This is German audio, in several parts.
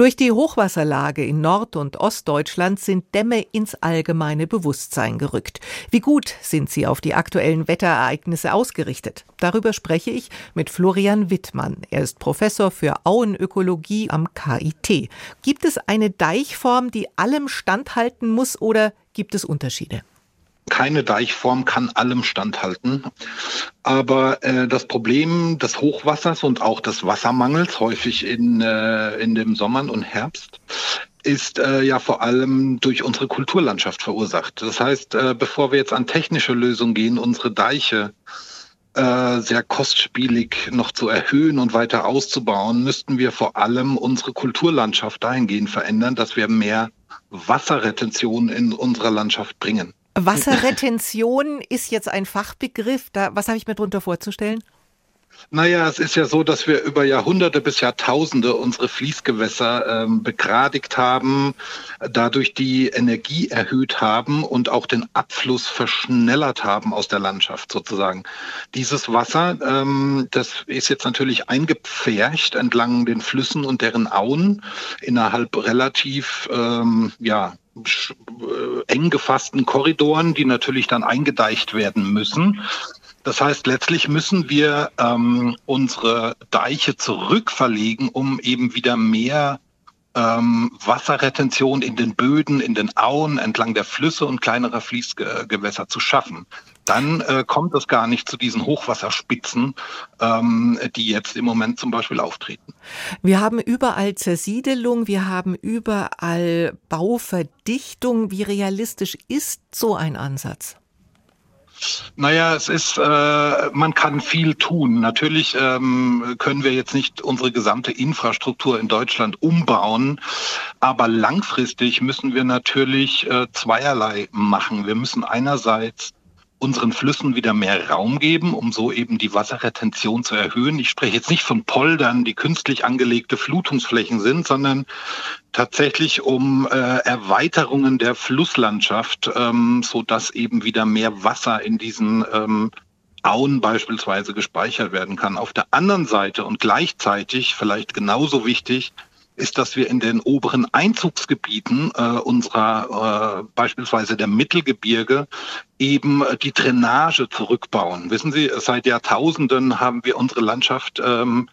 Durch die Hochwasserlage in Nord- und Ostdeutschland sind Dämme ins allgemeine Bewusstsein gerückt. Wie gut sind sie auf die aktuellen Wetterereignisse ausgerichtet? Darüber spreche ich mit Florian Wittmann. Er ist Professor für Auenökologie am KIT. Gibt es eine Deichform, die allem standhalten muss oder gibt es Unterschiede? Keine Deichform kann allem standhalten. Aber äh, das Problem des Hochwassers und auch des Wassermangels, häufig in, äh, in dem Sommer und Herbst, ist äh, ja vor allem durch unsere Kulturlandschaft verursacht. Das heißt, äh, bevor wir jetzt an technische Lösungen gehen, unsere Deiche äh, sehr kostspielig noch zu erhöhen und weiter auszubauen, müssten wir vor allem unsere Kulturlandschaft dahingehend verändern, dass wir mehr Wasserretention in unserer Landschaft bringen. Wasserretention ist jetzt ein Fachbegriff. Da, was habe ich mir darunter vorzustellen? Naja, es ist ja so, dass wir über Jahrhunderte bis Jahrtausende unsere Fließgewässer ähm, begradigt haben, dadurch die Energie erhöht haben und auch den Abfluss verschnellert haben aus der Landschaft sozusagen. Dieses Wasser, ähm, das ist jetzt natürlich eingepfercht entlang den Flüssen und deren Auen innerhalb relativ ähm, ja, eng gefassten Korridoren, die natürlich dann eingedeicht werden müssen. Das heißt, letztlich müssen wir ähm, unsere Deiche zurückverlegen, um eben wieder mehr ähm, Wasserretention in den Böden, in den Auen, entlang der Flüsse und kleinerer Fließgewässer zu schaffen. Dann äh, kommt es gar nicht zu diesen Hochwasserspitzen, ähm, die jetzt im Moment zum Beispiel auftreten. Wir haben überall Zersiedelung, wir haben überall Bauverdichtung. Wie realistisch ist so ein Ansatz? Naja, es ist, äh, man kann viel tun. Natürlich ähm, können wir jetzt nicht unsere gesamte Infrastruktur in Deutschland umbauen, aber langfristig müssen wir natürlich äh, zweierlei machen. Wir müssen einerseits unseren Flüssen wieder mehr Raum geben, um so eben die Wasserretention zu erhöhen. Ich spreche jetzt nicht von Poldern, die künstlich angelegte Flutungsflächen sind, sondern tatsächlich um äh, Erweiterungen der Flusslandschaft, ähm, so dass eben wieder mehr Wasser in diesen ähm, Auen beispielsweise gespeichert werden kann. Auf der anderen Seite und gleichzeitig, vielleicht genauso wichtig, ist, dass wir in den oberen Einzugsgebieten äh, unserer äh, beispielsweise der Mittelgebirge eben äh, die Drainage zurückbauen. Wissen Sie, seit Jahrtausenden haben wir unsere Landschaft ähm,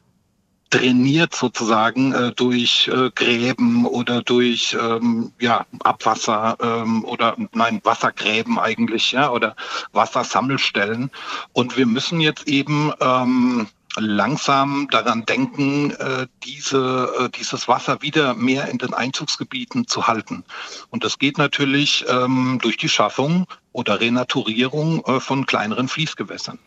trainiert sozusagen äh, durch äh, Gräben oder durch ähm, ja, Abwasser ähm, oder nein Wassergräben eigentlich ja oder Wassersammelstellen und wir müssen jetzt eben ähm, langsam daran denken, äh, diese, äh, dieses Wasser wieder mehr in den Einzugsgebieten zu halten. Und das geht natürlich ähm, durch die Schaffung oder Renaturierung äh, von kleineren Fließgewässern.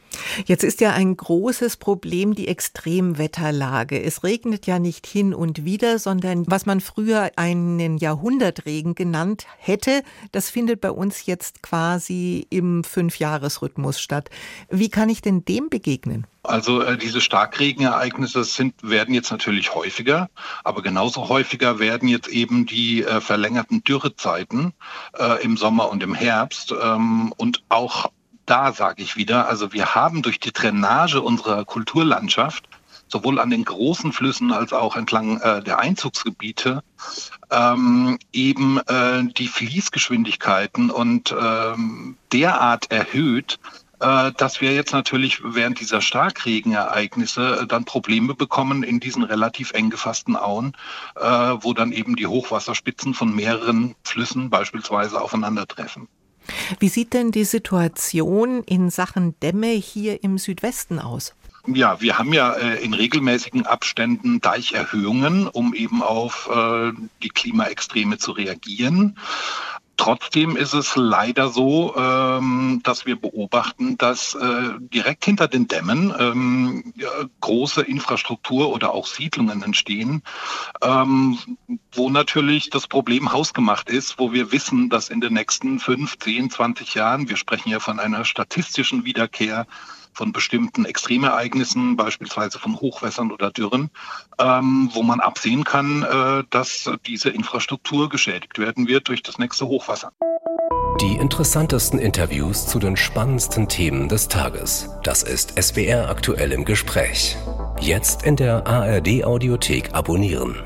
Jetzt ist ja ein großes Problem die Extremwetterlage. Es regnet ja nicht hin und wieder, sondern was man früher einen Jahrhundertregen genannt hätte, das findet bei uns jetzt quasi im Fünfjahresrhythmus statt. Wie kann ich denn dem begegnen? Also äh, diese Starkregenereignisse sind, werden jetzt natürlich häufiger, aber genauso häufiger werden jetzt eben die äh, verlängerten Dürrezeiten äh, im Sommer und im Herbst. Ähm, und auch da sage ich wieder, also wir haben durch die Drainage unserer Kulturlandschaft sowohl an den großen Flüssen als auch entlang äh, der Einzugsgebiete ähm, eben äh, die Fließgeschwindigkeiten und ähm, derart erhöht, äh, dass wir jetzt natürlich während dieser Starkregenereignisse äh, dann Probleme bekommen in diesen relativ eng gefassten Auen, äh, wo dann eben die Hochwasserspitzen von mehreren Flüssen beispielsweise aufeinandertreffen. Wie sieht denn die Situation in Sachen Dämme hier im Südwesten aus? Ja, wir haben ja äh, in regelmäßigen Abständen Deicherhöhungen, um eben auf äh, die Klimaextreme zu reagieren. Trotzdem ist es leider so, ähm, dass wir beobachten, dass äh, direkt hinter den Dämmen ähm, große Infrastruktur oder auch Siedlungen entstehen, ähm, wo natürlich das Problem hausgemacht ist, wo wir wissen, dass in den nächsten fünf, zehn, zwanzig Jahren, wir sprechen ja von einer statistischen Wiederkehr, von bestimmten Extremereignissen, beispielsweise von Hochwässern oder Dürren, ähm, wo man absehen kann, äh, dass diese Infrastruktur geschädigt werden wird durch das nächste Hochwasser. Die interessantesten Interviews zu den spannendsten Themen des Tages. Das ist SWR aktuell im Gespräch. Jetzt in der ARD Audiothek abonnieren.